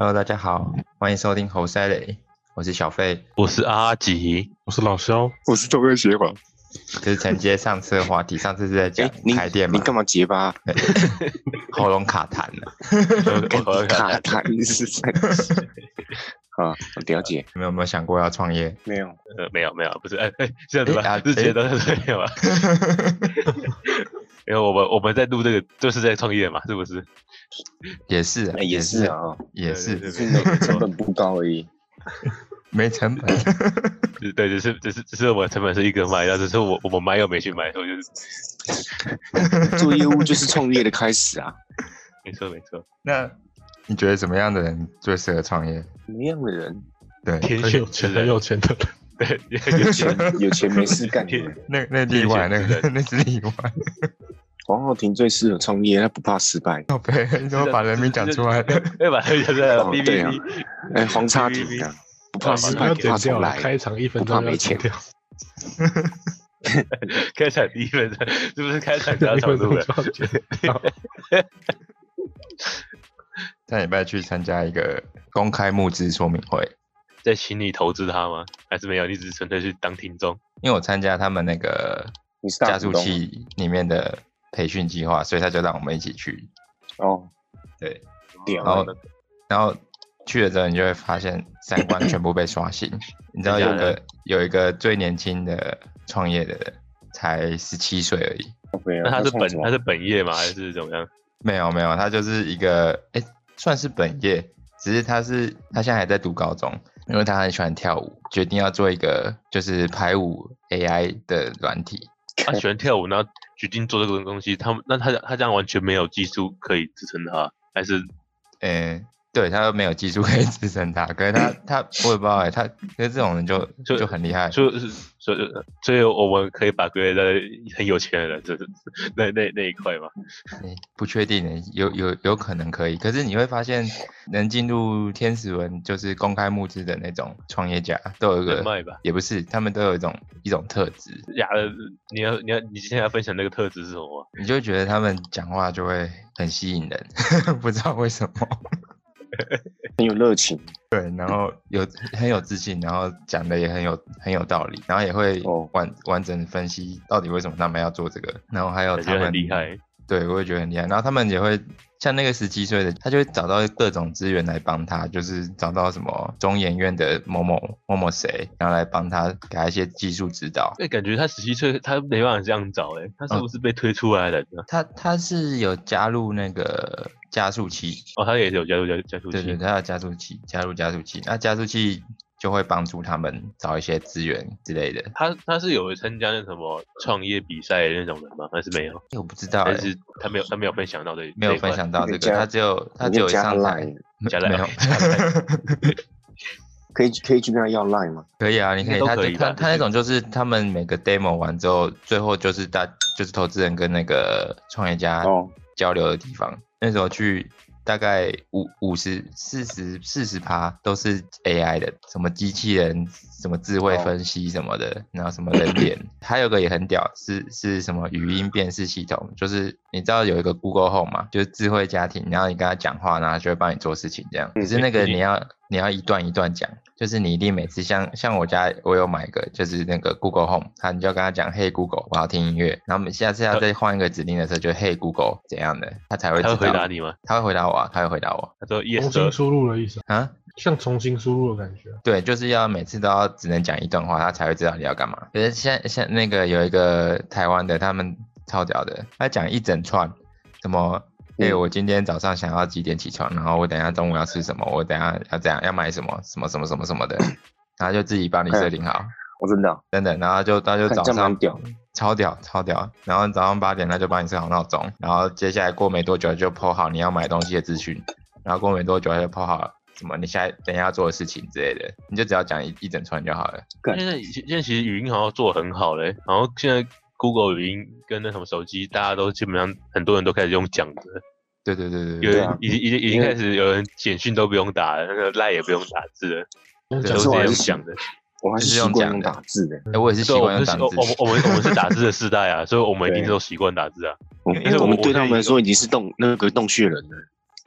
Hello，大家好，欢迎收听猴塞雷，我是小费。我是阿吉，我是老肖，我是中科协皇。这是承接上次的话题，上次是在讲开店嘛你，干嘛结巴？喉咙卡痰了。跟你卡痰是在 啊？我了解，你们有没有想过要创业？没有。呃，没有没有，不是，哎哎，这样子吧，哎啊之前都是没有啊，因为我们我们在录这个就是在创业嘛，是不是？也是啊，哎，也是，啊，也是对是那个成本不高而已。没成本。只对，只是只是只是我们成本是一个卖，但只是我我们卖又没去买，所以就是 做业务就是创业的开始啊。没错没错，那你觉得什么样的人最适合创业？什么样的人？对，天选很有钱，很有钱的人。对，有钱有钱没事干的 人。那那例外，那个那是例外。黄浩庭最适合创业，他不怕失败。宝贝，你怎么把人名讲出来了？要把它讲出来对啊哎，黄差庭啊，不怕失败，要不怕来。开场一分钟要不怕没钱剪掉，开场第一分钟是不是开场加一长度了？分钟就要剪掉。上礼拜去参加一个公开募资说明会，在请你投资他吗？还是没有？你只是纯粹去当听众？因为我参加他们那个加速器里面的培训计划，所以他就让我们一起去。哦，对，然后欸然后去了之后，你就会发现三观全部被刷新。你知道有个有一个最年轻的创业的人，才十七岁而已。那他是本他是本业吗？还是怎么样？没有没有，他就是一个哎，算是本业，只是他是他现在还在读高中，因为他很喜欢跳舞，决定要做一个就是排舞 AI 的软体。他喜欢跳舞，然后决定做这个东西，他们那他他这样完全没有技术可以支撑他，还是嗯，对他没有技术可以支撑他，可是他 他我也不知道哎，他可是这种人就 就就很厉害。就是所以所以我们可以把归类在很有钱的人，就是那那那一块嘛。欸不确定的，有有有可能可以，可是你会发现，能进入天使轮就是公开募资的那种创业家，都有一个，人脉吧。也不是，他们都有一种一种特质，呀，你要你要你现在要分享那个特质是什么？你就会觉得他们讲话就会很吸引人，不知道为什么。很有热情对，然后有 很有自信，然后讲的也很有很有道理，然后也会哦完、完整分析到底为什么他们要做这个，然后还有他们很厉害。对，我也觉得很厉害。然后他们也会像那个十七岁的，他就会找到各种资源来帮他，就是找到什么中研院的某某某某谁，然后来帮他给他一些技术指导。哎、感觉他十七岁，他没办法这样找哎、他是不是被推出来的呢？他他是有加入那个加速器，哦，他也是有加入加加速器。对对，他有加速器，加入加速器，那加速器就会帮助他们找一些资源之类的。他他是有参加那什么创业比赛的那种人吗？还是没有？欸我不知道、欸，还是他没有他没有分享到这没有分享到这个，他只有他只有上台 Line，加没 Line 有。可以可以去跟他要 line 吗？可以啊，你可以，他他他那种就是他们每个 demo 完之后，最后就是大就是投资人跟那个创业家哦交流的地方。那时候去大概五五十四十四十趴都是 AI 的，什么机器人、什么智慧哦分析什么的，然后什么人脸，还有个也很屌，是是什么语音辨识系统，就是你知道有一个 Google Home 嘛，就是智慧家庭，然后你跟他讲话，然后他就会帮你做事情这样。可是那个嗯你要你要一段一段讲，就是你一定每次像像我家我有买一个就是那个 Google Home，他你就要跟他讲嘿 Google 我要听音乐，然后我们下次要再换一个指令的时候就 Hey Google 怎样的，他才会他知道。会回答你吗？他会回答我啊，他会回答我他说重 yes。输入的意思，啊。像重新输入的感觉。对，就是要每次都要只能讲一段话，他才会知道你要干嘛。可是现在现那个有一个台湾的，他们超屌的，他讲一整串，什么，哎、嗯我今天早上想要几点起床，然后我等一下中午要吃什么，我等一下要怎样要买什么什么什么什么什么的，然后就自己帮你设定好，我真的啊真的，然后就他就早上屌超屌超屌，然后早上八点他就帮你设好闹钟，然后接下来过没多久就 PO 好你要买东西的资讯，然后过没多久他就 PO 好什么你现在等一下要做的事情之类的，你就只要讲一一整串就好了。干现在现在其实语音好像做得很好嘞，然后现在 Google 语音跟那什么手机，大家都基本上很多人都开始用讲的，对对对对有已经已经已经开始有人简讯都不用打了，那个赖也不用打字了，都是这可是我还是样讲的。我还就是习惯打字的。哎、我也是习惯用打们是我我们。我们我们是打字的世代啊，所以我们一定都习惯打字啊。我因为我我们对他们来说已经是洞那个洞穴人了。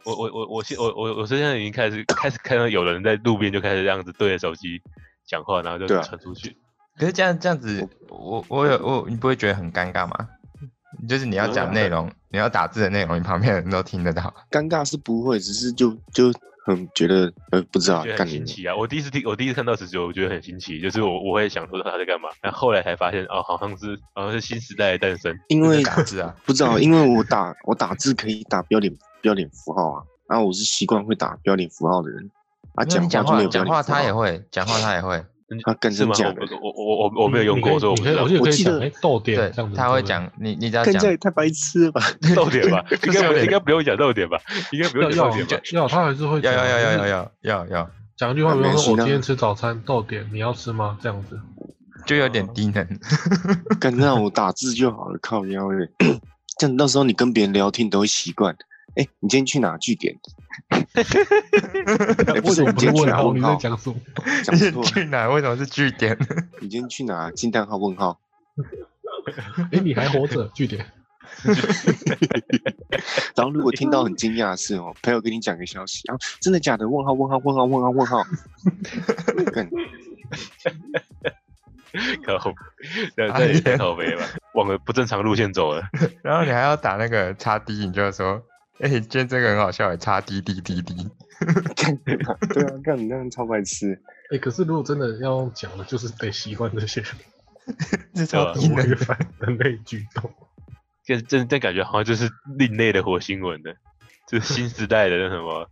我我我我现我我我现在已经开始开始看到有人在路边就开始这样子对着手机讲话，然后就传出去。可是这样这样子，我我有我你不会觉得很尴尬吗？就是你要讲内容，你要打字的内容，你旁边的人都听得到。尴尬是不会，只是就就很觉得呃不知道很新奇啊！我第一次听，我第一次看到十九，我觉得很新奇，就是我我会想说他在干嘛，但后后来才发现哦，好像是好像是新时代的诞生。因为打字啊，不知道，因为我打我打字可以打标点标点符号啊，然后我是习惯会打标点符号的人啊，讲话讲话讲话他也会，讲话他也会。啊更是吗？真假的我我我我我没有用过，所以我我。记得可以讲，我记得哎，逗点对这样子，，他会讲你，你只要讲更这也太白痴了吧？漏点吧，应该不应该不用讲漏点吧？应该不用点吧？要，他还是会讲要要要要要要要，讲一句话，啊比如说我今天吃早餐逗点，你要吃吗？这样子，就有点低能。干让我打字就好了，靠腰嘞。这样到时候你跟别人聊天都会习惯。哎，你今天去哪？据点。哎，不是，为什么你今天去不是问号？你在？讲什么？讲 去哪？为什么是据点？你今天去哪？惊叹号问号。哎，你还活着？据点，然后如果听到很惊讶的是哦，朋友跟你讲个消息，然后真的假的？问号问号问号问号问号。干靠，这这也太靠背了吧，往了不正常路线走了。然后你还要打那个叉 D，你就说，哎、今天这个很好笑，叉 D D D D。干对啊，干你那样超白痴。哎，可是如果真的要用讲的，就是得习惯这些这超低能违。反人类举动。这这这感觉好像就是另类的火星文的，就是新时代的那什么，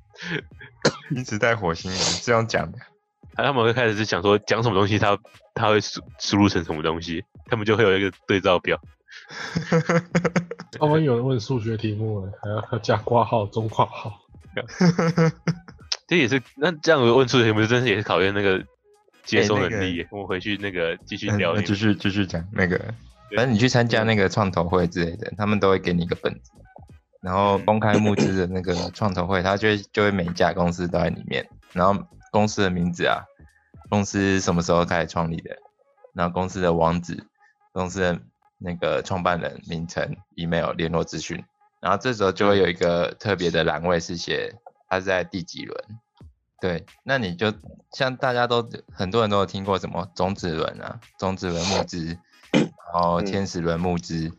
新时代火星文这样讲的，他们会开始是想说讲什么东西他，他会输输入成什么东西，他们就会有一个对照表。他们有人问数学题目了，还要要加括号、中括号。这也是那这样问数学题目，真是也是考验那个接收能力耶。我们回去那个继续嗯聊继续继续讲那个，反正你去参加那个创投会之类的，他们都会给你一个本子，然后嗯公开募资的那个创投会，他就会就会每一家公司都在里面，然后公司的名字啊，公司什么时候开始创立的，然后公司的网址，公司的那个创办人名称、email、联络资讯，然后这时候就会有一个特别的栏位是写他是在第几轮。对，那你就像大家都很多人都有听过什么种子轮啊，种子轮募资，然后天使轮募资，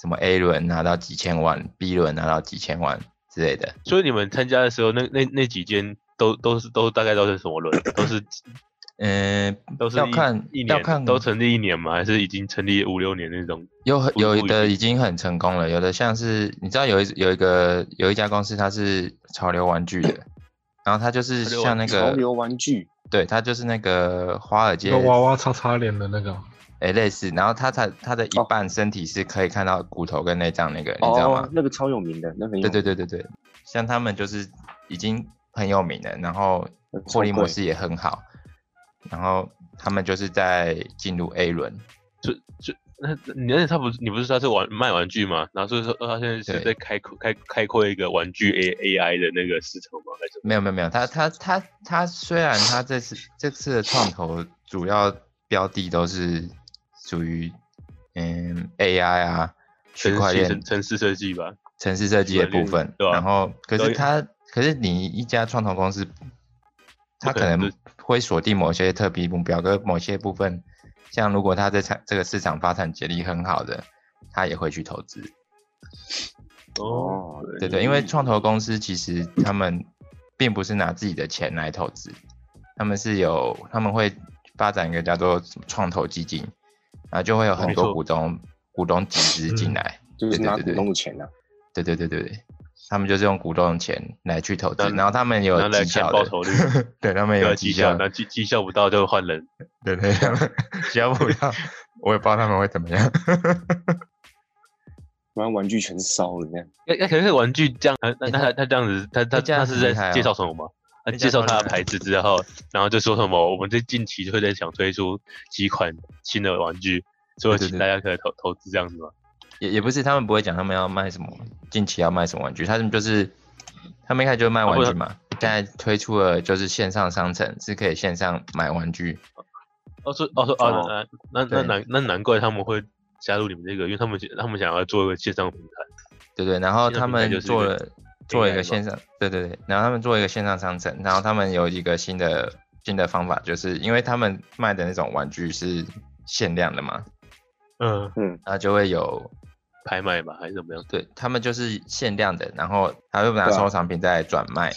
什么 A 轮拿到几千万，B 轮拿到几千万之类的。所以你们参加的时候，那那那几间都都是都大概都是什么轮？都是嗯，都是要看一年要看都成立一年吗？还是已经成立五六年那种？有很有的已经很成功了，有的像是你知道有一有一个有一家公司它是潮流玩具的，然后它就是像那个潮流玩具，对，它就是那个华尔街那娃娃擦擦脸的那个，诶类似，然后它才它的一哦半身体是可以看到骨头跟内脏那个，你知道吗哦？，那个超有名的，那个很对对对对对，像他们就是已经很有名了，然后获利模式也很好，然后他们就是在进入 A 轮，就就那你那他不是你不是说他是玩卖玩具吗？然后所以说呃他现在是在开阔开开阔一个玩具 A A I 的那个市场吗？还是没有没有没有，他他他他虽然他这次这次的创投主要标的都是属于嗯 AI 啊区块链城城市设计吧？城市设计的部分，对吧然后可是他，可是你一家创投公司，它可能会锁定某些特别目标，跟某些部分，像如果他在产这个市场发展潜力很好的，他也会去投资。哦，对对，因为创投公司其实他们并不是拿自己的钱来投资，他们是有他们会发展一个叫做创投基金，然后就会有很多股东股东集资进嗯来。就是拿股东的钱呐。对对对对对，他们就是用股东的钱来去投资，然后他们有绩效报酬率 对他们有绩效那绩绩效不到就换人。对对，他们 绩效不到，我也不知道他们会怎么样。不然玩具全烧了那样。那那可是玩具这样，那那欸他他这样子，他他那这样他是在介绍什么吗？他那介绍他的牌子之后，然后就说什么，我们这近期就会在想推出几款新的玩具，所以请大家可以投投资这样子吗？也也不是他们不会讲他们要卖什么，近期要卖什么玩具，他们就是他们一开始就卖玩具嘛，现在推出了就是线上商城，是可以线上买玩具。哦是哦是哦哦那那那难那难怪他们会加入你们这个，因为他们他们想要做一个线上平台。对对，然后他们做了，做了一个线上，对对对，然后他们做一个线上商城，然后他们有一个新的新的方法，就是因为他们卖的那种玩具是限量的嘛，嗯嗯，然后就会有拍卖吧还是怎么样？对他们就是限量的，然后他会拿收藏品再来转卖，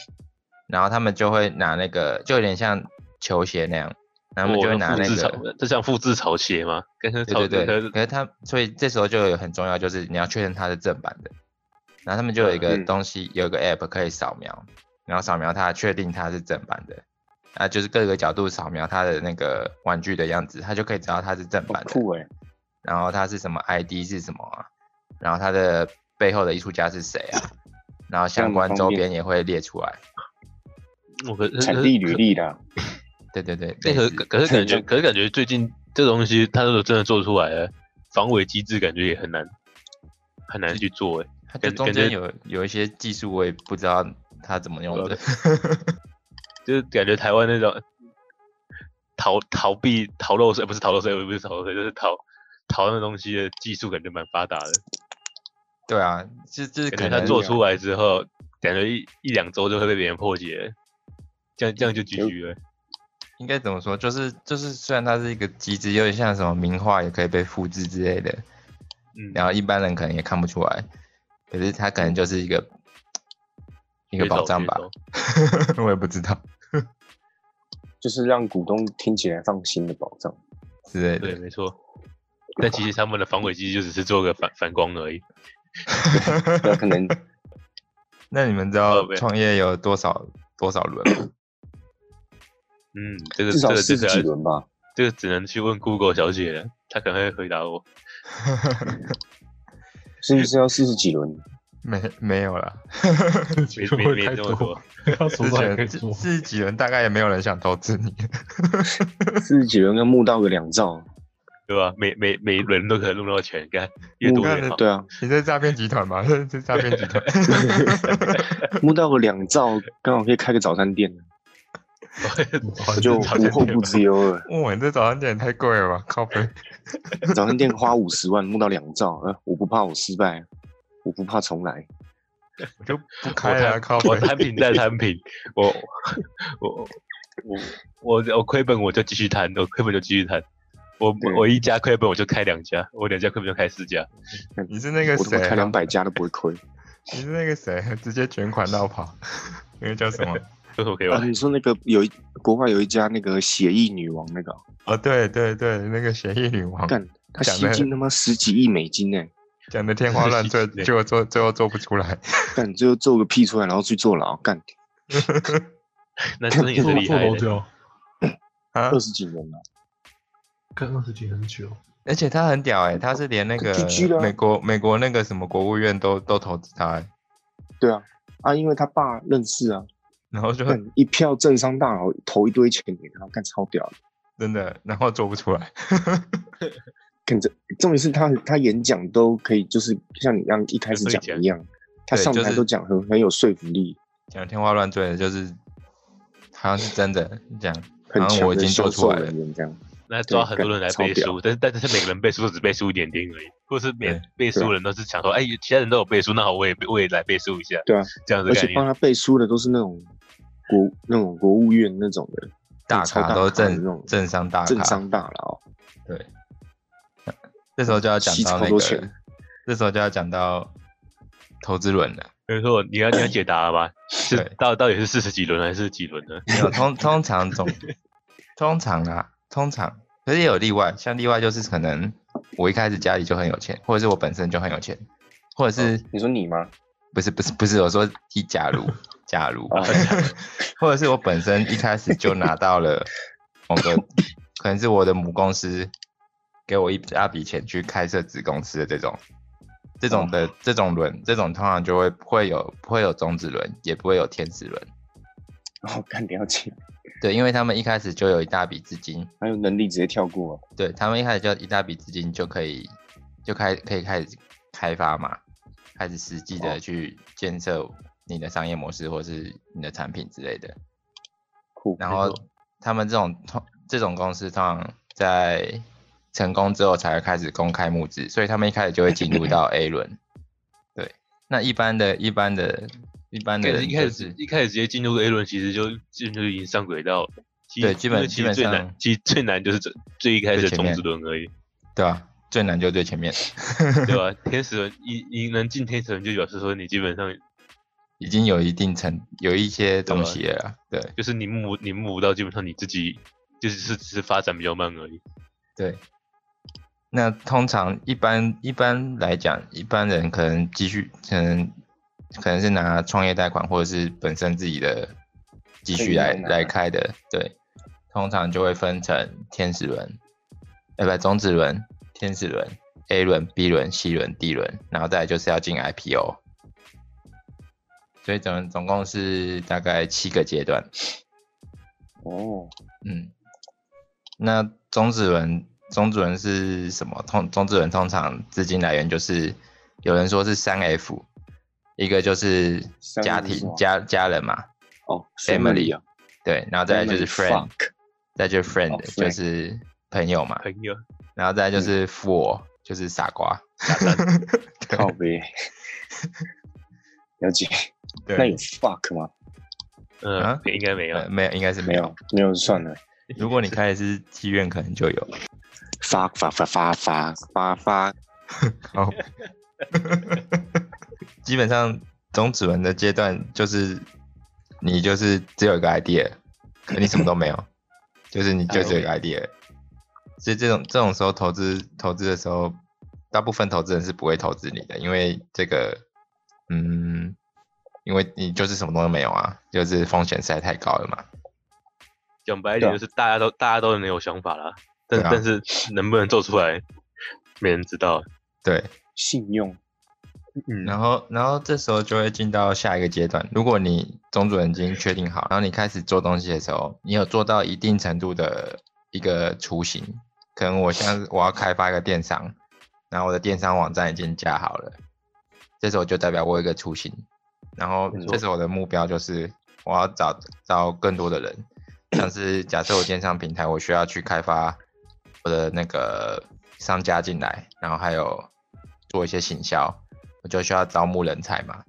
然后他们就会拿那个就有点像球鞋那样，然后他们就会拿那个潮，这像复制潮鞋吗？跟跟潮对对对，可是他所以这时候就有很重要，就是你要确认它是正版的，然后他们就有一个嗯。东西，有一个 app 可以扫描，然后扫描它，确定它是正版的，啊，就是各个角度扫描它的那个玩具的样子，它就可以知道它是正版的，酷哎！然后它是什么 ID 是什么啊，然后它的背后的艺术家是谁啊，然后相关周边也会列出来，我可产地履。历的，对对对，那个可可是感觉，可是感觉最近这东西，它如果真的做出来了，防伪机制感觉也很难很难去做哎。它就中感感觉间有有一些技术我也不知道它怎么用的，就是感觉台湾那种逃逃避逃漏税，不是逃漏税，不是逃漏税，就是逃逃那东西的技术，感觉蛮发达的。对啊，就就是可能做出来之后，感觉一一两周就会被别人破解了，这样这样就 GG 了。应该怎么说？就是就是，虽然它是一个机制，有点像什么名画也可以被复制之类的，嗯，然后一般人可能也看不出来，可是它可能就是一个一个噱头宝藏吧，我也不知道 就是让股东听起来放心的保障。对，之类的。没错。但其实他们的防伪机制就只是做个反反光而已。那可能 那你们知道创业有多少多少轮吗？嗯，这个至这个少四十这个几轮吧。这个只能去问 Google 小姐了，她可能会回答我。是不是要四十几轮？没没有啦，没会没没这么多，之前四十几轮大概也没有人想投资你。四十几轮要募到个两兆，对吧？每每每一轮都可能弄到钱，干 越募多越好。对啊，你这是诈骗集团吗？这是诈骗集团。募到个两兆，刚好可以开个早餐店，我就无后顾之忧了。哇，你这早餐店也太贵了吧？靠背。早餐店花五十万募到两兆，呃，我不怕我失败，我不怕重来。我就不我开了靠背我。摊平再摊平，我我我我我亏本我就继续摊，我亏本就继续摊。我对我一家亏本我就开两家，我两家亏本就开四家。你是那个谁、啊？开两百家都不会亏。你是那个谁？直接卷款绕跑，那个叫什么？这我可以啊，吧？你说那个有一国外有一家那个协议女王那个，哦，对对对，那个协议女王，干，他吸金他妈十几亿美金呢，讲的天花乱坠，对结果做最后做不出来。干最后做个屁出来，然后去坐牢，干那真的也是厉害的。做多久？啊二！十几年了。跟二十几很久。而且他很屌哎、他是连那个美国美国那个什么国务院都都投资他、欸，对啊，啊，因为他爸认识啊，然后就很一票政商大佬投一堆钱给他，干超屌的。真的，然后做不出来。看这重点是他他演讲都可以，就是像你一样一开始讲一样，他上台都讲很很有说服力，讲天花乱坠的，就是好像是真的讲，很好像我已经做出来了人。员这样。那抓很多人来背书，但是但是每个人背书都只背书一点点而已，或者是每背书的人都是想说，哎，其他人都有背书，那好，我也我也来背书一下，对啊，这样子而。且帮他背书的都是那种国那种国务院那种的大超咖都咖的那政种政商大咖，政商大佬，对。这时候就要讲到那个这时候就要讲到投资轮了。比如说，你要你要解答了吧？是到到底是四十几轮还是几轮呢？没有通通常总通常啊，通常可是也有例外，像例外就是可能我一开始家里就很有钱，或者是我本身就很有钱，或者是、你说你吗？不是不是不是我说一假如假如，哦或者是我本身一开始就拿到了某个可能是我的母公司给我一大笔钱去开设子公司的这种。这种的这种轮，这种通常就会不会有不会有种子轮，也不会有天使轮，哦，看了解，对，因为他们一开始就有一大笔资金，还有能力直接跳过，对他们一开始就一大笔资金就可以就开可以开始开发嘛，开始实际的哦去建设你的商业模式或是你的产品之类的。酷。然后他们这种通这种公司通常在成功之后才会开始公开募资，所以他们一开始就会进入到 A 轮。对，那一般的一般的一般的一开始一开始一开始直接进入 A 轮，其实就基本就已经上轨道对基本其实最基本上难，其实最难就是最最一开始的种子轮而已，对吧、最难就最前面，对吧？天使轮你你能进天使轮，就表示说你基本上已经有一定程有一些东西了啦，对就是你目你目不到，基本上你自己就是是只是发展比较慢而已。对。那通常一般一般来讲，一般人可能继续可能可能是拿创业贷款或者是本身自己的积蓄来来开的，对，通常就会分成天使轮，呃不种子轮、天使轮、A 轮、B 轮、C 轮、D 轮，然后再来就是要进 IPO，所以总总共是大概七个阶段。哦，嗯，那种子轮，种子轮是什么？通种子轮通常资金来源就是有人说是三 F，一个就是家庭家家人嘛，哦 Family 啊，对，然后再来就是 friend，再就是 friend，、哦就是朋友嘛，朋友，然后再来就是 fool，、就是傻瓜。对靠背，了解。那有，fuck 吗？嗯、啊应该没有。呃，没有，应该是没有没有。，没有算了。如果你开的是妓院，可能就有。发发发发发发发，好，基本上种指纹的阶段就是你就是只有一个 idea，可你什么都没有，就是你就只有一个 idea。所以这种这种时候投资投资的时候，大部分投资人是不会投资你的，因为这个，嗯，因为你就是什么东西没有啊，就是风险实在太高了嘛。讲白一点，就是大家都大家都能有想法啦，但、啊但是能不能做出来，没人知道。对，信用嗯，然后，然后这时候就会进到下一个阶段。如果你种子人已经确定好，然后你开始做东西的时候，你有做到一定程度的一个雏形，可能我现在我要开发一个电商，然后我的电商网站已经架好了，这时候就代表我有一个雏形。然后这时候我的目标就是我要找找更多的人，像是假设我电商平台，我需要去开发我的那个商家进来，然后还有做一些行销，我就需要招募人才嘛，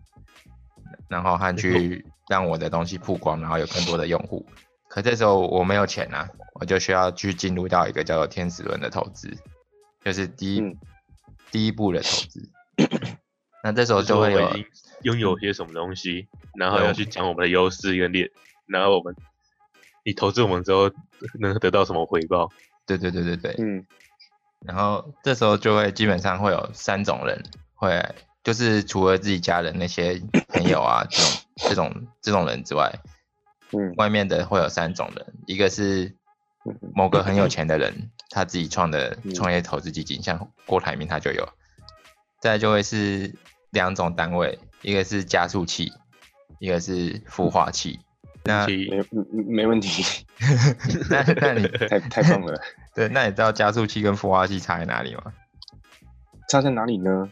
然后和去让我的东西曝光，然后有更多的用户。可这时候我没有钱啊，我就需要去进入到一个叫做天使轮的投资，就是第一、嗯第一步的投资。那这时候就会有拥有些什么东西，然后要去讲我们的优势跟劣，然后我们你投资我们之后能得到什么回报？对对对对对，嗯，然后这时候就会基本上会有三种人会，就是除了自己家人那些朋友啊这种这种这种人之外，嗯外面的会有三种人，一个是嗯某个很有钱的人，他自己创的嗯创业投资基金，像郭台铭他就有。再就会是两种单位，一个是加速器，一个是孵化器。那其没嗯没问题，那那你 太太棒了。对，那你知道加速器跟孵化器差在哪里吗？差在哪里呢？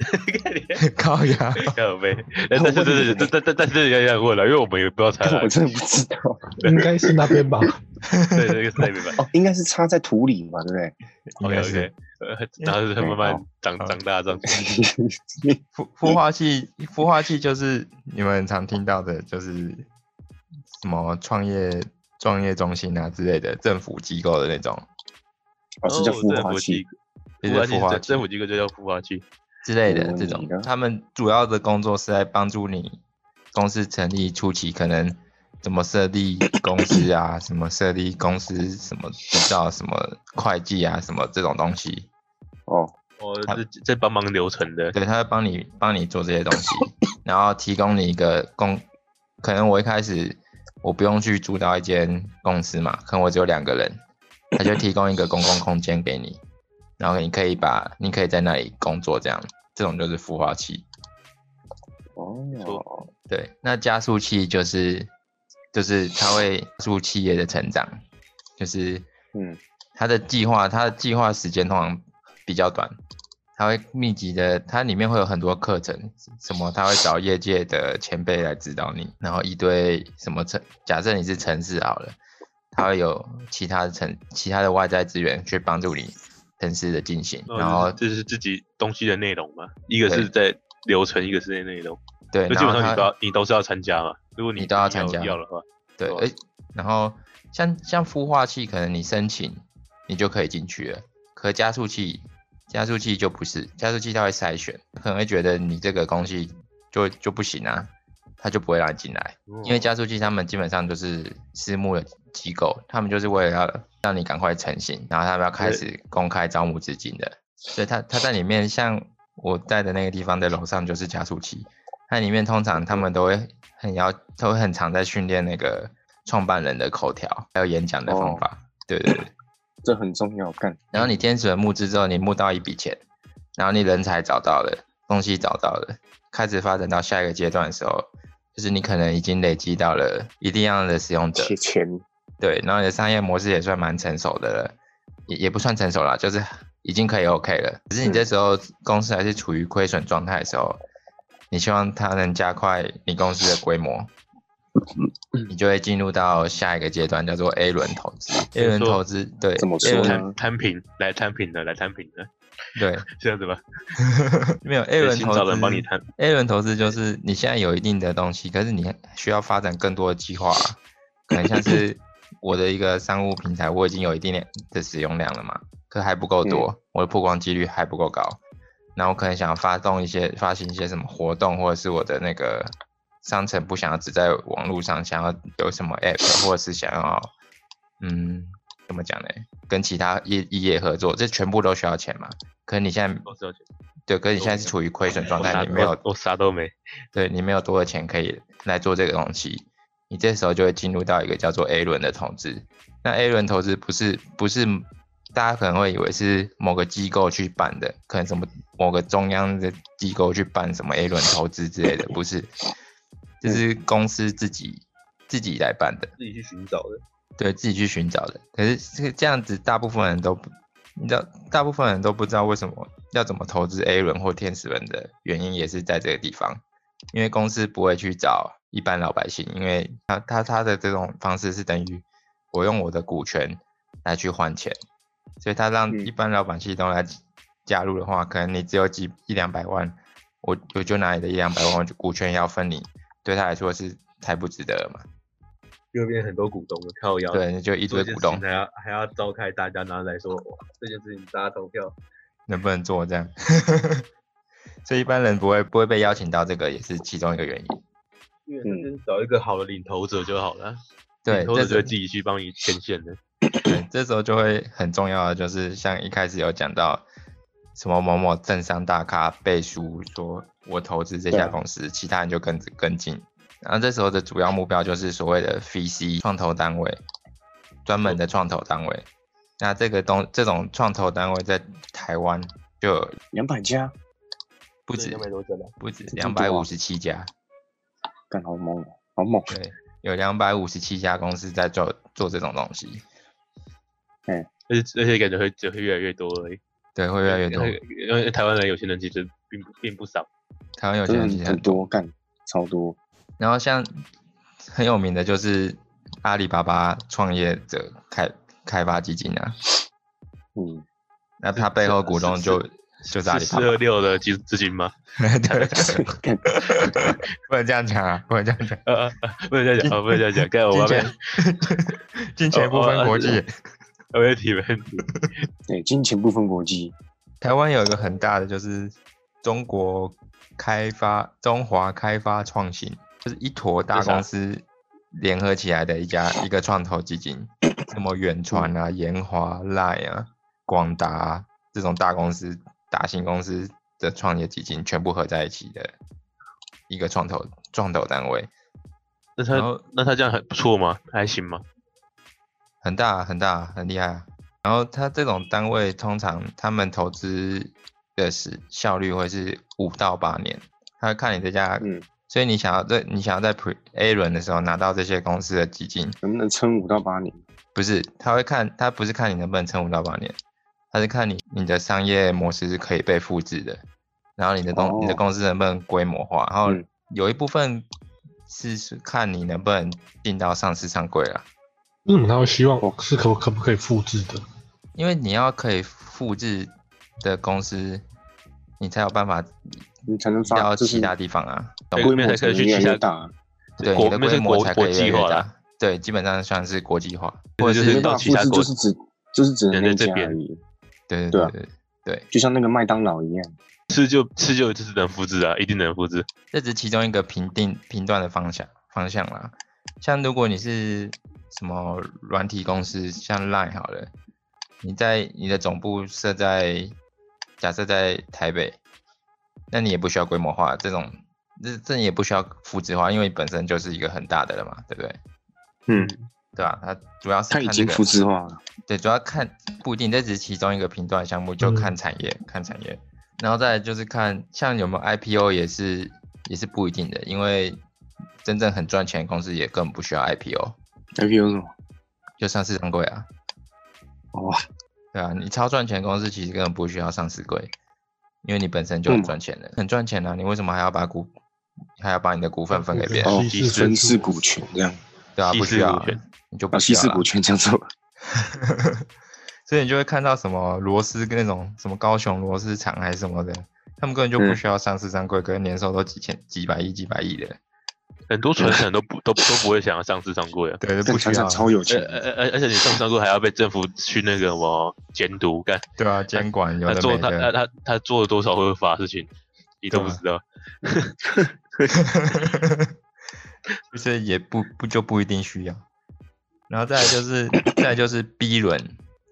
靠呀！靠背，但但是这是但但但但是要要问了，因为我们也不知道差哪 我。真的不知道。应该是那边吧？对，这个是那边吧。哦，应该是插在土里嘛，对不对？？OK OK，呃，然后是慢慢长长大长。孵孵化器，孵化器就是你们常听到的，就是什么创业创业中心啊之类的政府机构的那种，哦，是叫孵化器孵化器政府机构就叫孵化器。之类的这种。他们主要的工作是在帮助你公司成立初期，可能怎么设立公司啊，什么设立公司什么执照、什么会计啊，什么这种东西。哦，哦他，这这帮忙流程的。对，他会帮你帮你做这些东西，然后提供你一个公，可能我一开始我不用去租到一间公司嘛，可能我只有两个人，他就提供一个公共空间给你，然后你可以把你可以在那里工作，这样，这种就是孵化器。哦，对，那加速器就是就是它会加速企业的成长，就是嗯，它的计划，它的计划时间通常比较短，它会密集的，它里面会有很多课程，什么它会找业界的前辈来指导你，然后一堆什么城，假设你是城市好了，它会有其他的城其他的外在资源去帮助你城市的进行，然后这是自己东西的内容嘛，一个是在流程，一个是内容，对，就基本上你都要你都是要参加嘛。如果你你都要参加要的话，对，对吧诶，然后像像孵化器，可能你申请你就可以进去了，可加速器加速器就不是，加速器它会筛选，可能会觉得你这个东西就就不行啊，它就不会让你进来，因为加速器他们基本上都是私募的机构，他们就是为了要让你赶快成型，然后他们要开始公开招募资金的，所以他他在里面像我在的那个地方的楼上就是加速器，它里面通常他们都会很要，都会很常在训练那个创办人的口条，还有演讲的方法。对对对。这很重要，干。然后你天使轮募资之后，你募到一笔钱，然后你人才找到了，东西找到了，开始发展到下一个阶段的时候，就是你可能已经累积到了一定量的使用者，钱，对，然后你的商业模式也算蛮成熟的了，也也不算成熟啦，就是已经可以 OK 了。只是你这时候公司还是处于亏损状态的时候，你希望它能加快你公司的规模，你就会进入到下一个阶段，叫做 A 轮投资。A 轮投资，对，怎么说呢摊摊平来摊平的，来摊平的，对，这样子吧。没有 A 轮投资找人帮你资摊。，A 轮投资就是你现在有一定的东西，可是你需要发展更多的计划，可能像是我的一个商务平台，我已经有一定的使用量了嘛，可还不够多，我的曝光几率还不够高，然后我可能想要发动一些发行一些什么活动，或者是我的那个商城不想要只在网络上，想要有什么 app，或者是想要嗯怎么讲呢？跟其他业业合作，这全部都需要钱嘛。可是你现在我知道对，可是你现在是处于亏损状态，你没有我我啥都没。对你没有多的钱可以来做这个东西，你这时候就会进入到一个叫做 A 轮的投资。那 A 轮投资不是不是大家可能会以为是某个机构去办的，可能什么某个中央的机构去办什么 A 轮投资之类的，不是，这是公司自己自己来办的。自己去寻找的。对自己去寻找的。可是这个这样子，大部分人都不，你知道，大部分人都不知道为什么要怎么投资 A 轮或天使轮的原因，也是在这个地方。因为公司不会去找一般老百姓，因为他他他的这种方式是等于我用我的股权来去换钱，所以他让嗯一般老百姓都来加入的话，可能你只有几一两百万，我我就拿你的一两百万股权要分你，对他来说是太不值得了嘛。右边很多股东的靠腰，对，你就一堆股东。还要还要召开大家，然后来说哇这件事情大家投票。能不能做这样？所以一般人不会不会被邀请到，这个也是其中一个原因。因为就是找一个好的领头者就好了，对，领头这时者就会自己去帮你牵线的。对这时候就会很重要的就是像一开始有讲到什么某某政商大咖背书说我投资这家公司，其他人就跟着跟进。然后这时候的主要目标就是所谓的 VC 创投单位，专门的创投单位。那这个东这种创投单位在台湾就有两百家，不止两百多家吧。不止两百五十七家。干好猛哦，好猛！对，有两百五十七家公司在做做这种东西，嗯而且而且感觉会只会越来越多而已。对，会越来越多。因为台湾人有钱人其实并不并不少。台湾有钱人其实很多，多，干超多。然后像很有名的就是阿里巴巴创业者开开发基金啊，嗯，那他背后股东就就是阿里四二六的基资金吗？对，不能这样讲啊，不能这样讲，呃呃，呃不能这样讲，哦不能这样讲，跟我金要被钱，金钱不分国际。我被提问题。对，金钱不分国际。台湾有一个很大的就是中国开发中华开发创新，就是一坨大公司联合起来的一家一个创投基金，什么远传啊、研华、赖啊、广达啊、这种大公司、大型公司的创业基金全部合在一起的一个创投创投单位，那他那他这样还不错吗？还行吗？很大很大很厉害啊。然后他这种单位通常他们投资的是效率会是五到八年，他会看你这家，嗯，所以你想要在你想要在 Pre A 轮的时候拿到这些公司的基金，能不能撑五到八年？不是他会看他不是看你能不能撑五到八年，他是看你你的商业模式是可以被复制的，然后你的东、你的哦公司能不能规模化，然后嗯有一部分是是看你能不能进到上市上柜了。为什么他会希望是可可不可以复制的？因为你要可以复制的公司，你才有办法你才能到其他地方啊，规模对才可以去其他。对，你的规那是国模才可以国际化啦越越大。对，基本上算是国际化，或者是到其他国就是只就是只能在这边而已，对对对啊对对，就像那个麦当劳一样。吃就吃就就是能复制啊，一定能复制。这只是其中一个评定评断的方向方向啦。像如果你是什么软体公司，像 Line 好了，你在你的总部设在假设在台北，那你也不需要规模化，这种这这你也不需要复制化，因为本身就是一个很大的了嘛，对不对？嗯，对吧、它主要是看这个它已经复制化了。对，主要看不一定，这只是其中一个评断项目，就嗯看产业，看产业，然后再来就是看像有没有 IPO 也是也是不一定的，因为真正很赚钱的公司也根本不需要 IPO，IPO 是什么？就上市上柜啊，哇，对啊，你超赚钱的公司其实根本不需要上市柜，因为你本身就很嗯赚钱了，很赚钱啊，你为什么还要把股还要把你的股份分给别人？哦稀释分饰股权这样，对啊，不需要你就不啊，需要啦稀释股权这样做。所以你就会看到什么螺丝跟那种什么高雄螺丝厂还是什么的，他们根本就不嗯需要上市上柜，可能年收都几千、几百亿、几百亿的，很多传承都不都都不会想要上市上柜啊。对，不需要超有钱，而而而且你上市上柜还要被政府去那个什么监督干，对啊，监管有他做他他他他做了多少违法的事情，你都不知道。就是也不不就不一定需要。然后再就是再就是 B 轮，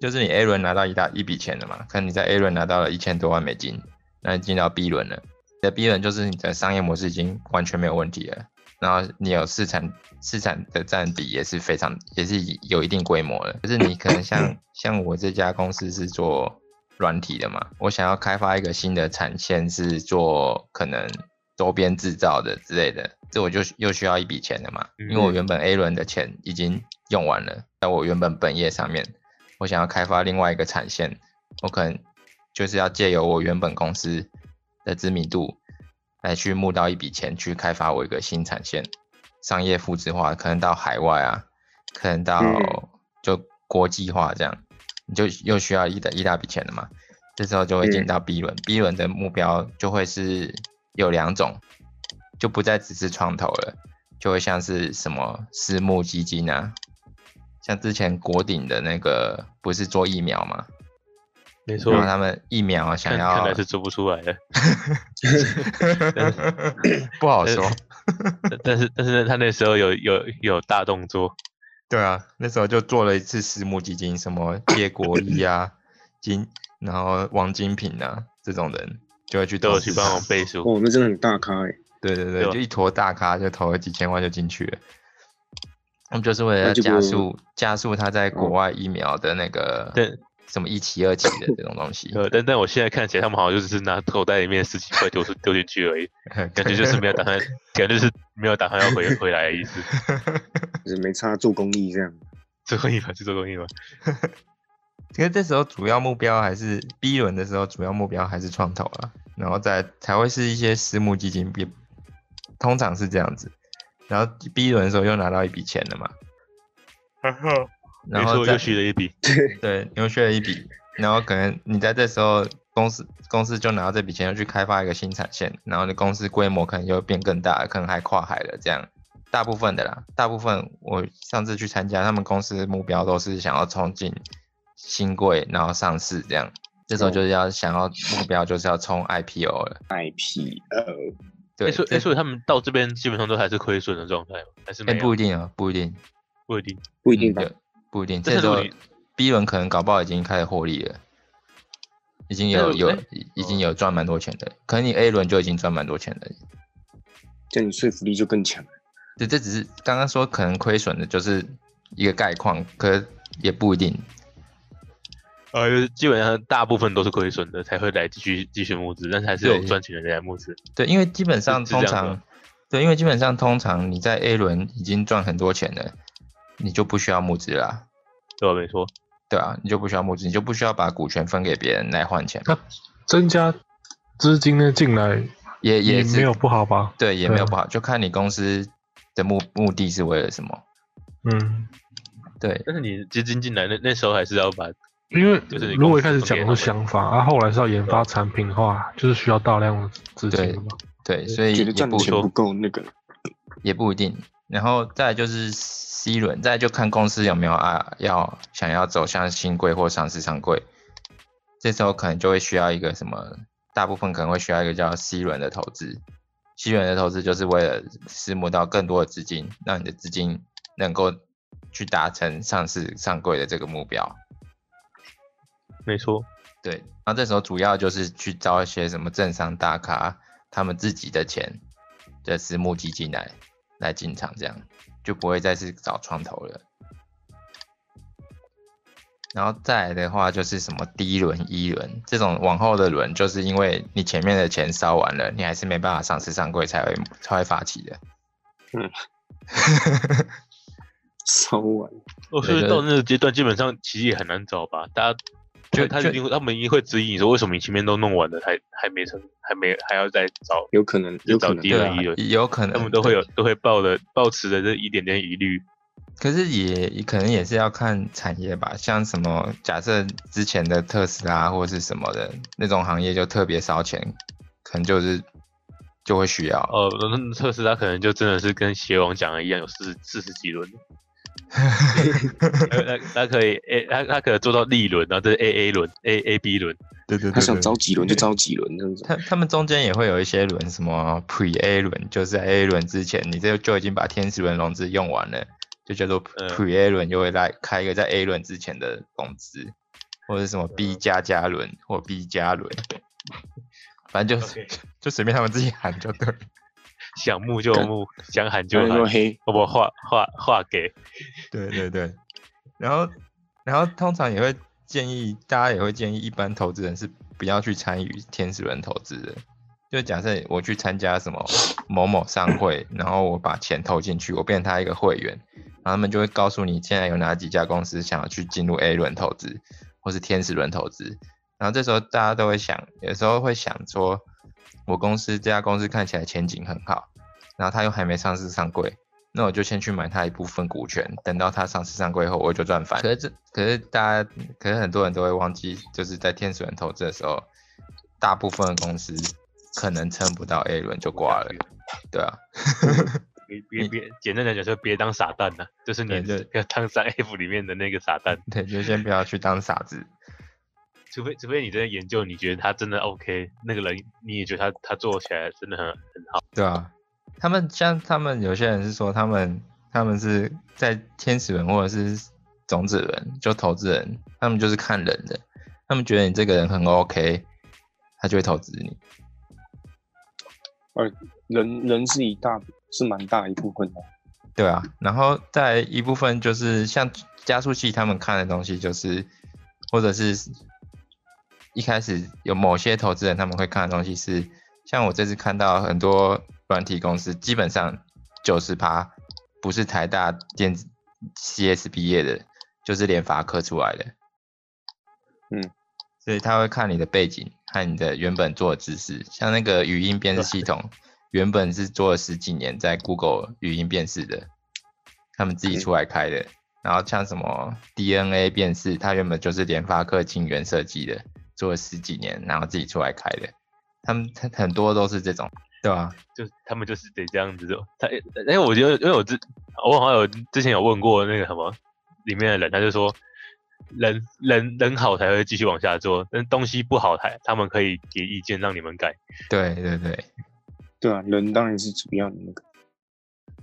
就是你 A 轮拿到一大一笔钱了嘛，可能你在 A 轮拿到了一千多万美金，那你进到 B 轮了，你的 B 轮就是你的商业模式已经完全没有问题了，然后你有市场市场的占比也是非常也是有一定规模了，可是你可能像像我这家公司是做软体的嘛，我想要开发一个新的产线是做可能周边制造的之类的，这我就又需要一笔钱了嘛，因为我原本 A 轮的钱已经用完了，在我原本本业上面，我想要开发另外一个产线，我可能就是要借由我原本公司的知名度来去募到一笔钱，去开发我一个新产线，商业复制化，可能到海外啊，可能到嗯就国际化这样，你就又需要一大一大笔钱了嘛。这时候就会进嗯到 B 轮、b 轮的目标就会是有两种，就不再只是创投了，就会像是什么私募基金啊，像之前国鼎的那个不是做疫苗吗，没错然，后他们疫苗想要看来是做不出来的。不好说，但但是但是他那时候有有有大动作，对啊，那时候就做了一次私募基金，什么叶国一啊、金，然后王金平啊这种人就会去都有去帮他忙背书。哦，那真的很大咖哎。对对对，对就一坨大咖就投了几千万就进去了。他们就是为了加速加速他在国哦外疫苗的那个对什么一期二期的这种东西，呃，但但我现在看起来，他们好像就是拿口袋里面十几块丢出丢进去而已，感觉就是没有打算，感觉就是没有打算要回回来的意思。就是没差做公益这样。做公益吧，去做公益吧。其实这时候主要目标还是 B 轮的时候，主要目标还是创投了，然后再才会是一些私募基金，比通常是这样子。然后 B 轮的时候又拿到一笔钱了嘛，然后然，后又续了一笔。对，又续了一笔，然后可能你在这时候公司公司就拿到这笔钱，又去开发一个新产线，然后你公司规模可能又变更大，可能还跨海了这样。大部分的啦，大部分我上次去参加，他们公司目标都是想要冲进新贵，然后上市这样。这时候就是要想要目标就是要冲 IPO 了，IPO，，对，哎，所以所以他们到这边基本上都还是亏损的状态吗？还是哎没有？不一定啊，不一定，不一定。不一定的嗯？不一定。这时候 B 轮可能搞不好已经开始获利了，已经有有已经有赚蛮多钱的，可能你 A 轮就已经赚蛮多钱了。这样你说服力就更强。对，这只是刚刚说可能亏损的，就是一个概况，可也不一定。呃，基本上大部分都是亏损的，才会来继续继续募资，但是还是有赚钱的人来募资。对，因为基本上通常，对，因为基本上通常你在 A 轮已经赚很多钱了，你就不需要募资啦，对吧？没错。对啊，你就不需要募资，你就不需要把股权分给别人来换钱，那增加资金的进来也也没有不好吧？对，也没有不好，就看你公司的目目的是为了什么。嗯，对，但是你资金进来那那时候还是要把因为如果一开始讲的是想法，啊，后来是要研发产品的话，就是需要大量的资金的嘛。对，所以也不赚的钱不够那个，也不一定。然后再就是 C 轮，再就看公司有没有啊要想要走向新贵或上市上柜，这时候可能就会需要一个什么，大部分可能会需要一个叫 C 轮的投资。C 轮的投资就是为了私募到更多的资金，让你的资金能够去达成上市上柜的这个目标。没错，对，然后这时候主要就是去招一些什么政商大咖，他们自己的钱的私募基金来来进场，这样就不会再是找创投了。然后再来的话就是什么第一轮、一轮这种往后的轮，就是因为你前面的钱烧完了，你还是没办法上市上柜才会才会发起的。嗯 烧完，哦，所以到那个阶段，基本上其实也很难找吧？大家就就他他一定会，他们一定会质疑你说，为什么你前面都弄完了，还还没成，还没还要再找，有可能，就找有可能对啊第二有可能他们都会有都会抱的抱持的这一点点疑虑。可是也可能也是要看产业吧，像什么假设之前的特斯拉或是什么的那种行业就特别烧钱，可能就是就会需要。哦，那特斯拉可能就真的是跟邪王讲的一样，有四十四十几轮。他他可以 A，他他可能做到立轮，然后这是 A A 轮，A A B 轮，对对对他想对。招几轮就招几轮这样子。他他们中间也会有一些轮，什么 Pre A 轮，就是在 A 轮之前，你这就已经把天使轮融资用完了，就叫做嗯。Pre A 轮，就会来开一个在 A 轮之前的融资，或者是什么 B 加加轮或 B 加轮，反正就 OK 就随便他们自己喊就对了。想募就募，想喊就喊我不画画画给，对对对，然后然后通常也会建议大家也会建议一般投资人是不要去参与天使轮投资的。就假设我去参加什么 某某商会，然后我把钱投进去，我变成他一个会员，然后他们就会告诉你现在有哪几家公司想要去进入 A 轮投资，或是天使轮投资。然后这时候大家都会想，有时候会想说，我公司这家公司看起来前景很好，然后它又还没上市上柜，那我就先去买它一部分股权，等到它上市上柜后，我就赚翻。可是这，可是大家，可是很多人都会忘记，就是在天使轮投资的时候，大部分的公司可能撑不到 A 轮就挂了，对啊，别别别，简单来讲说别当傻蛋呐、就是你对对不要当三 F 里面的那个傻蛋，对，就先不要去当傻子。除非除非你真的研究，你觉得他真的 OK，那个人你也觉得他他做起来真的很很好，对啊，他们像他们有些人是说他们他们是在天使轮或者是种子轮，就投资人，他们就是看人的，他们觉得你这个人很 OK，他就会投资你。人人是一大是蛮大一部分的。对啊，然后再一部分就是像加速器他们看的东西，就是或者是一开始有某些投资人他们会看的东西是，像我这次看到很多软体公司，基本上九十趴不是台大电子 CS 毕业的，就是联发科出来的。嗯，所以他会看你的背景和你的原本做的知识，像那个语音辨识系统，原本是做了十几年在 Google 语音辨识的，他们自己出来开的。然后像什么 DNA 辨识，它原本就是联发科晶圆设计的，做了十几年，然后自己出来开的。他们他很多都是这种，对吧、就他们就是得这样子做。他因为我觉得，因为我之我好像有之前有问过那个什么里面的人，他就说人人人好才会继续往下做，但东西不好才他们可以给意见让你们改。对对对，对啊，人当然是主要的那个。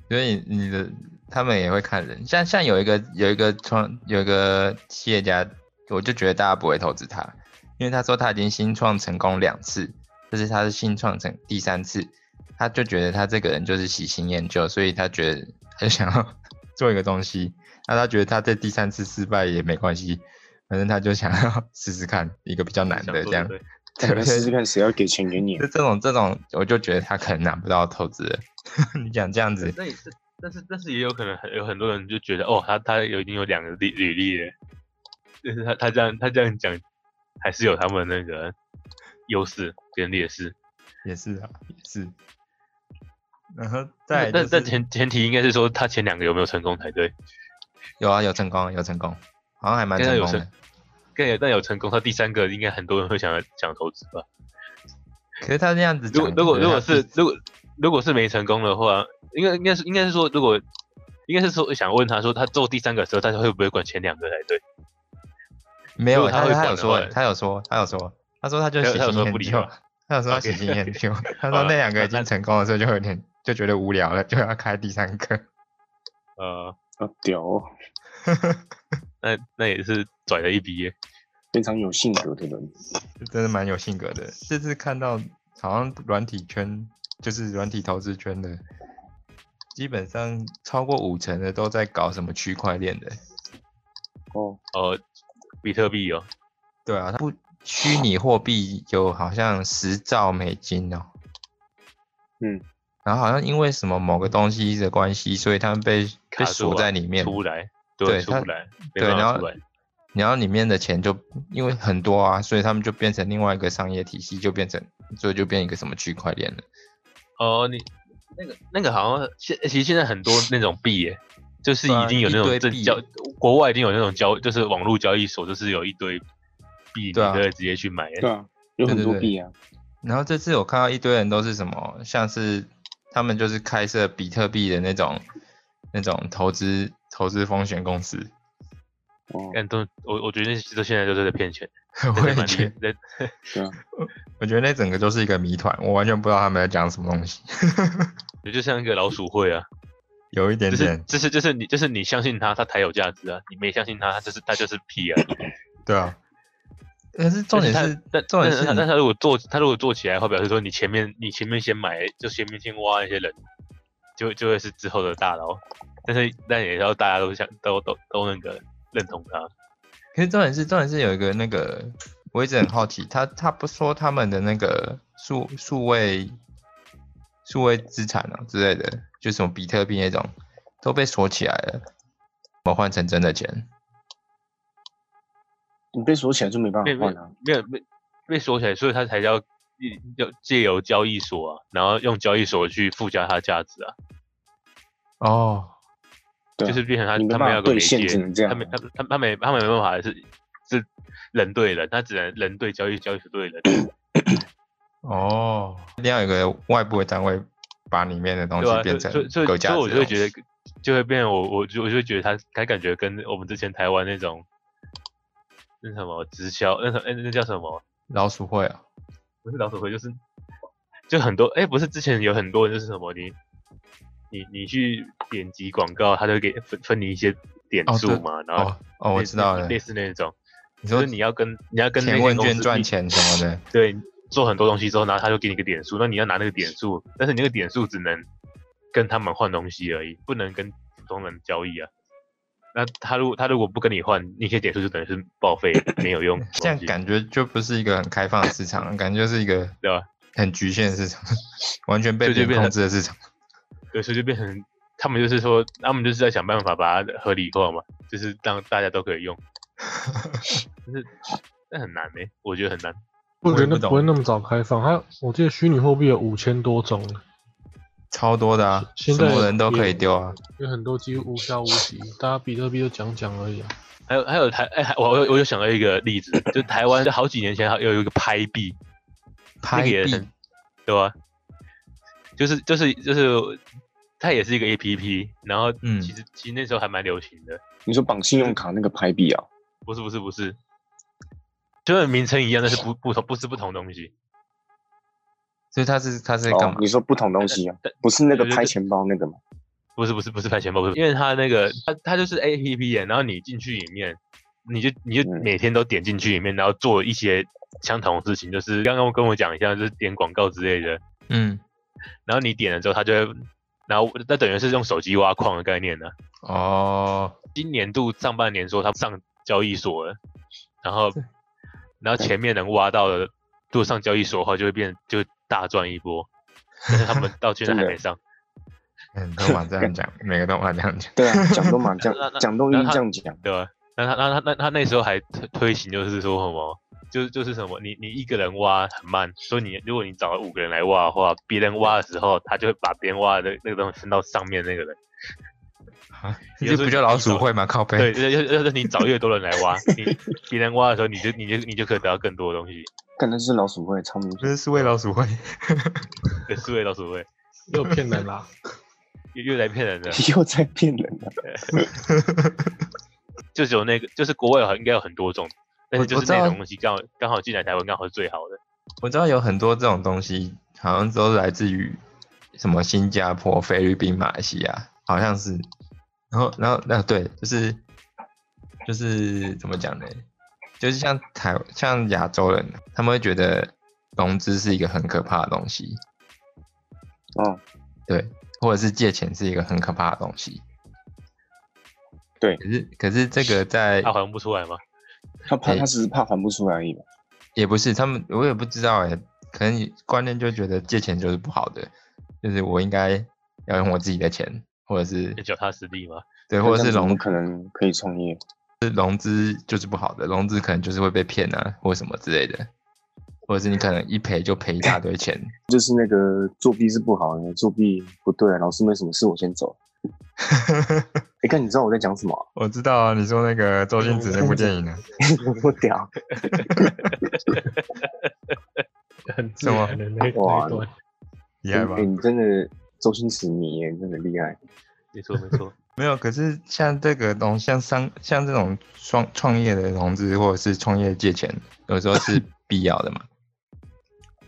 所以你的他们也会看人，像像有一个有一个创有一个企业家，我就觉得大家不会投资他，因为他说他已经新创成功两次，这是他是新创成第三次，他就觉得他这个人就是喜新厌旧，所以他觉得他就想要 做一个东西，那他觉得他这第三次失败也没关系，反正他就想要 试试看一个比较难的这样，对，试试看谁要给钱给你就。这种这种，我就觉得他可能拿不到投资人。你讲这样子，那也是，但是但是也有可能很有很多人就觉得哦，他他有已经有两个履履历了，就是他他这样他这样讲，还是有他们那个优势跟劣势。也是啊，也是。然后再来但但前前提应该是说他前两个有没有成功才对。有啊，有成功，有成功，好像还蛮成成功的。更有但有成功，他第三个应该很多人会想要想投资吧。可是他这样子如讲，果如果如果是如果如果是没成功的话，应该应该是应该是说，如果应该是说想问他说，他做第三个的时候，他会不会管前两个才对？没有，他会他他有说他有说，他有说，他说他就他有他有喜新厌旧说不理吗，他有说他新厌旧，他好了说那两个已那经成功的时候就有点就觉得无聊了，就要开第三个。呃，啊屌哦，那那也是拽了一笔耶。非常有性格的人。真的蛮有性格的。这次看到好像软体圈，就是软体投资圈的，基本上超过五成的都在搞什么区块链的。哦，哦，比特币哦，对啊，它不虚拟货币有好像十兆美金哦。嗯，然后好像因为什么某个东西的关系，所以他们被被锁在里面。出不来，对他出不来，对然后。然后里面的钱就因为很多啊，所以他们就变成另外一个商业体系，就变成所以就变一个什么区块链了。哦，你那个那个好像现其实现在很多那种币耶，就是已经有那种正交，国外已经有那种交，就是网络交易所，就是有一堆币，你对啊可以直接去买耶。对啊，有很多币啊。然后这次我看到一堆人都是什么，像是他们就是开设比特币的那种那种投资投资风险公司，哦，但都我我觉得那些都现在就是在骗钱，我也觉得，我觉得那整个就是一个谜团，我完全不知道他们在讲什么东西，就像一个老鼠会啊，有一点就是点，就是就是你就是你相信他，他才有价值啊，你没相信他，他就是他就是屁啊。对啊。可是重点是但重点是但但他如果做他如果做起来的话，表示说你前面你前面先买，就前面先挖那些人，就就会是之后的大佬。但是但也要大家都想都都都那个认同他。可是重点是重点是有一个那个，我一直很好奇，他他不说他们的那个数数位数位资产啊之类的，就什么比特币那种都被锁起来了，怎么换成真的钱？你被锁起来就没办没没法换啊。没有被被锁起来，所以他才叫要借由交易所啊，然后用交易所去附加它价值啊，哦，就是变成他你没他们要办法兑现有个媒介只能这样啊他们他他他没他没办法是是人对人，他只能人对交易交易所对人。哦，一定要有个外部的单位把里面的东西变成所以所以所以有价值所以我就会觉得，就会变我我就我就会觉得他他感觉跟我们之前台湾那种那什么直销那什那叫什么？老鼠会啊，不是老鼠会就是就很多哎不是之前有很多人就是什么你你你去点击广告，他就给分分你一些点数嘛，然后哦哦，我知道了类，似那种，你说就是你要跟你要跟那填问卷赚钱什么的，对，做很多东西之后，然后他就给你个点数，那你要拿那个点数，但是你那个点数只能跟他们换东西而已，不能跟普通人交易啊。那他如果他如果不跟你换，那些点数就等于是报废，没有用这样，感觉就不是一个很开放的市场，感觉就是一个对吧？很局限的市场，完全被控制的市场。对，所以就变成他们就是说，他们就是在想办法把它合理化嘛，就是让大家都可以用。就是那很难呢、我觉得很难。我觉得不会那么早开放。它我记得虚拟货币有五千多种，超多的啊，现在什么人都可以丢啊。有很多几乎无效无息，大家比特币就讲讲而已啊。还有还有台哎、还我我我有想到一个例子，就台湾就好几年前还有有一个拍币，拍币对吧？就是就是就是，它也是一个 A P P，然后嗯其实、其实那时候还蛮流行的，你说绑信用卡那个拍币啊？不是不是不是，就是名称一样，但是不不同不是不同东西。所以他是他是在干嘛，？哦你说不同东西啊？不是那个拍钱包那个吗？不是不是不是拍钱包，不是，因为它那个它它就是 A P P 耶，然后你进去里面，你就你就嗯每天都点进去里面，然后做一些相同的事情，就是刚刚跟我讲一下，就是点广告之类的，嗯，然后你点了之后，它就会，然后那等于是用手机挖矿的概念呢、哦，今年度上半年说它上交易所了，然后然后前面能挖到的，如果上交易所的话，就会变就大赚一波，但是他们到现在还没上。嗯，都嘛这样讲，每个都嘛这样讲。对啊，讲都嘛这 那那样，讲都一这样讲。对吧？那他那他那他那时候还推推行就是说什么，就是就是什么，你你一个人挖很慢，所以你如果你找了五个人来挖的话，别人挖的时候，他就会把别人挖的那那个东西分到上面那个人，这不就老鼠会吗？靠背。对，要要要是你找越多人来挖，你别人挖的时候，你就你就你就可以得到更多的东西。可能是老鼠会，超明显。这是为老鼠会。对，思维老鼠会又骗人啦！又又来骗人了，又在骗人了。就只有那个，就是国外有很应该有很多种，但是就是那种东西刚好刚好进来台湾刚好是最好的。我知道有很多这种东西，好像都是来自于什么新加坡、菲律宾、马来西亚，好像是。然后，然后，那对，就是就是怎么讲呢？就是像台像亚洲人，他们会觉得融资是一个很可怕的东西，哦，对，或者是借钱是一个很可怕的东西。对可是可是这个在 他还不出来吗？他怕哎他只是怕还不出来而已吧。也不是他们，我也不知道哎、可能你观念就觉得借钱就是不好的，就是我应该要用我自己的钱，或者是要脚踏实地吗？对，或者是融可能可以创业。融资就是不好的，融资可能就是会被骗啊，或什么之类的，或者是你可能一赔就赔一大堆钱。就是那个作弊是不好的，作弊不对，老师没什么事，我先走。你，看你知道我在讲什么啊？我知道啊，你说那个周星驰那部电影呢？不屌，很自然的那段，厉害吧哎，？你真的周星驰迷耶，真的厉害。没错没错，没有，可是像这个东像商像这种创创业的融资或者是创业借钱，有时候是必要的嘛。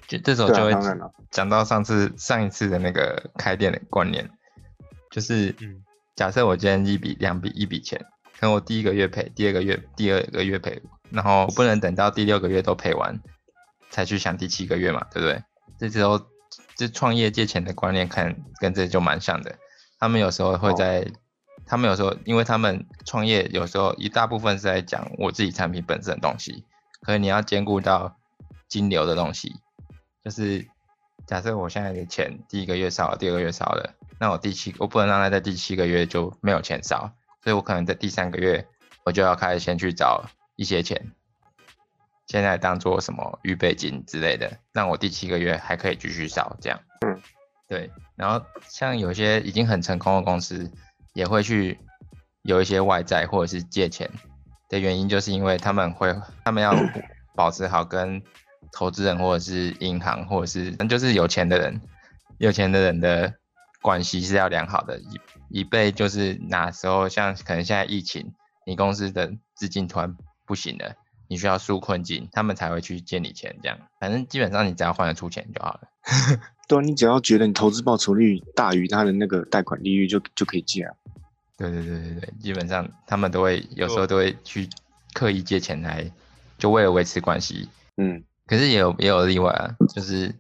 就 这时候就会讲到上次上一次的那个开店的观念，就是嗯假设我今天一笔两笔一笔钱，可能我第一个月赔，第二个月第二个月赔，然后我不能等到第六个月都赔完才去想第七个月嘛，对不对？这时候这创业借钱的观念看跟这就蛮像的，他们有时候会在，他们有时候因为他们创业有时候一大部分是在讲我自己产品本身的东西，可是你要兼顾到金流的东西，就是假设我现在的钱第一个月少了，第二个月少了，那我第七我不能让他在第七个月就没有钱少，所以我可能在第三个月我就要开始先去找一些钱，现在当做什么预备金之类的，让我第七个月还可以继续烧这样。嗯，对。然后像有些已经很成功的公司，也会去有一些外债或者是借钱的原因，就是因为他们会他们要 保持好跟投资人或者是银行或者是就是有钱的人，有钱的人的关系是要良好的，以以备就是哪时候像可能现在疫情，你公司的资金突然不行了，你需要纾困境，他们才会去借你钱这样。反正基本上你只要还得出钱就好了。对啊，你只要觉得你投资报酬率大于他的那个贷款利率就，就可以借啊。对对对对对，基本上他们都会有时候都会去刻意借钱来，就为了维持关系。嗯，可是也有也有例外啊，就是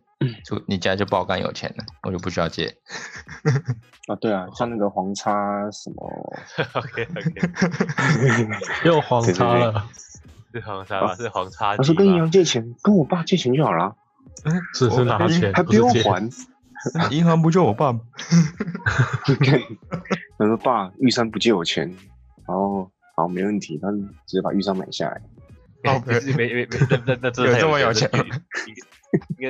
出你家就爆肝有钱了，我就不需要借。啊，对啊，像那个黄叉什么，OK OK，又黄叉了，是黄叉吧？是黄叉机他说跟银？行借钱，跟我爸借钱就好了，嗯是是拿钱，还不。用还。银行不就我爸吗？他说爸，玉山不借我钱，然后好没问题，他直接把玉山买下来。靠没没没没，那那那真的太有这么有钱应该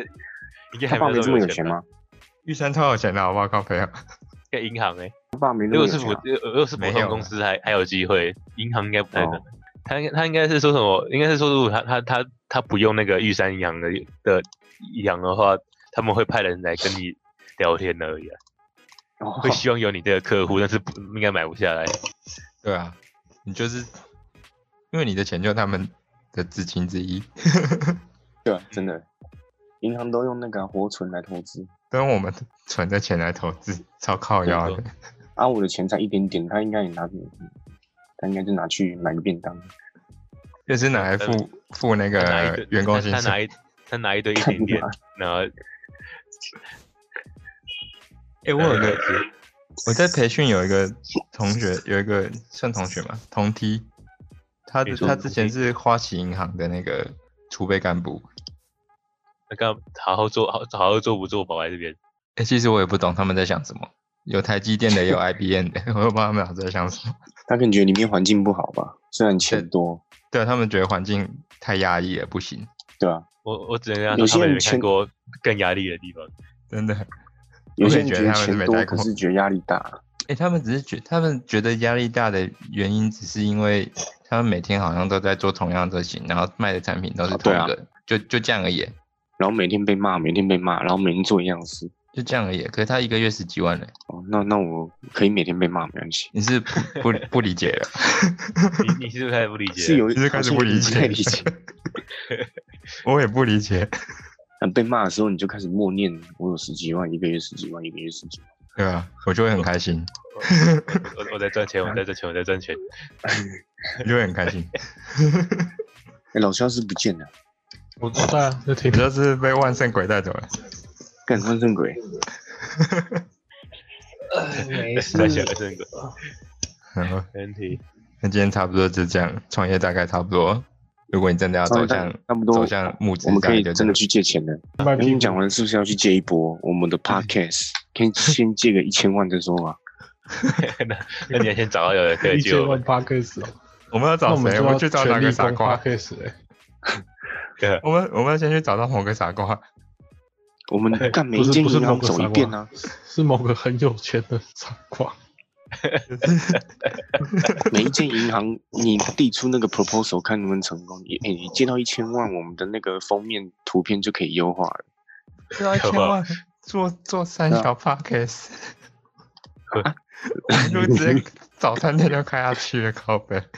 应该爸没这还没有有么有钱？吗？玉山超有钱的好不好？靠朋友。在银行哎，他爸没那如果是普么有钱啊。如果是普通公司还还有机会，银行应该不太可能哦。他应该他应该是说什么？应该是说，如果他他他他不用那个玉山银行的的羊的话，他们会派人来跟你聊天而已啊，哦会希望有你这个客户，但是不应该买不下来。对啊，你就是因为你的钱就是他们的资金之一，对啊，真的，银行都用那个啊活存来投资，都用我们存的钱来投资，超靠腰的没。啊，我的钱才一点点，他应该也拿，他应该就拿去买个便当。就是拿来付付那个员工薪水。他他拿一他拿一堆一点点，然后 哎、我有一个我在培训有一个同学，有一个算同学嘛，同梯，他他之前是花旗银行的那个储备干部。那干好好做好好好做不做保在这边。哎、其实我也不懂他们在想什么，有台积电的，也有 IBM 的，我也不知道他们俩在想什么。他可能觉得里面环境不好吧，虽然钱多，对啊，他们觉得环境太压抑了，不行，对啊、我我只能让他们些人看过更压力的地方。真的。有些人觉得钱多，可是觉得压力大。哎、他们只是觉他们觉得压力大的原因，只是因为他们每天好像都在做同样的事情，然后卖的产品都是同一个，就就这样而已，然后每天被骂，每天被骂，然后每天做一样的事。就这样而已。可是他一个月十几万呢，哦，那那我可以每天被骂，没关系。你是不不不理解了？你你是不是开始不理解？是有你是开始不理解太理解。我也不理解，那，被骂的时候你就开始默念，我有十几万，一个月十几万，一个月十几万。对啊？我就会很开心，我我在赚钱，我在赚钱，我在赚钱。你就会很开心。哎，老肖是不见了，我知道啊，就听你就是被万圣鬼带走了。干万圣鬼。没在想这个然后没问题。那今天差不多就这样，创业大概差不多。如果你真的要走向差不多走向募资我们可以真的去借钱了。卖屁股跟你讲完是不是要去借一波我们的 podcast？可以先借个一千万再说吧。那那你要先找到有人可以借一千万。八 K 死哦，我们要找谁？我们去找哪个傻瓜 我们我们要先去找到某个傻瓜。我们干每一间银行走一遍啊，是某个很有钱的傻瓜。每一间银行你递出那个 proposal 看能不能成功。你哎、你借到一千万，我们的那个封面图片就可以优化了。借到，一千万 做做三小 podcast，我们就直接早餐店就开下去了，靠北，别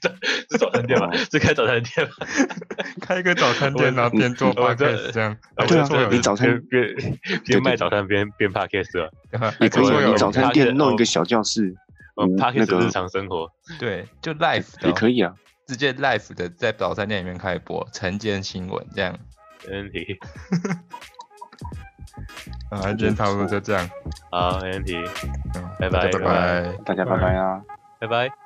早是早餐店吧哦？是开早餐店吧？开一个早餐店，然后边做 podcast 这样，对啊你早餐边边边卖早餐边边 podcast 吧？对吧也可以你早餐店弄一个小教室，哦嗯那，podcast 个日常生活。对，就哦，也可以啊。直接 live 的在早餐店里面开播晨间新闻这样。没问题。啊，今天差不多就这样，好，没问题。嗯拜拜拜拜。大家拜拜啊。拜拜。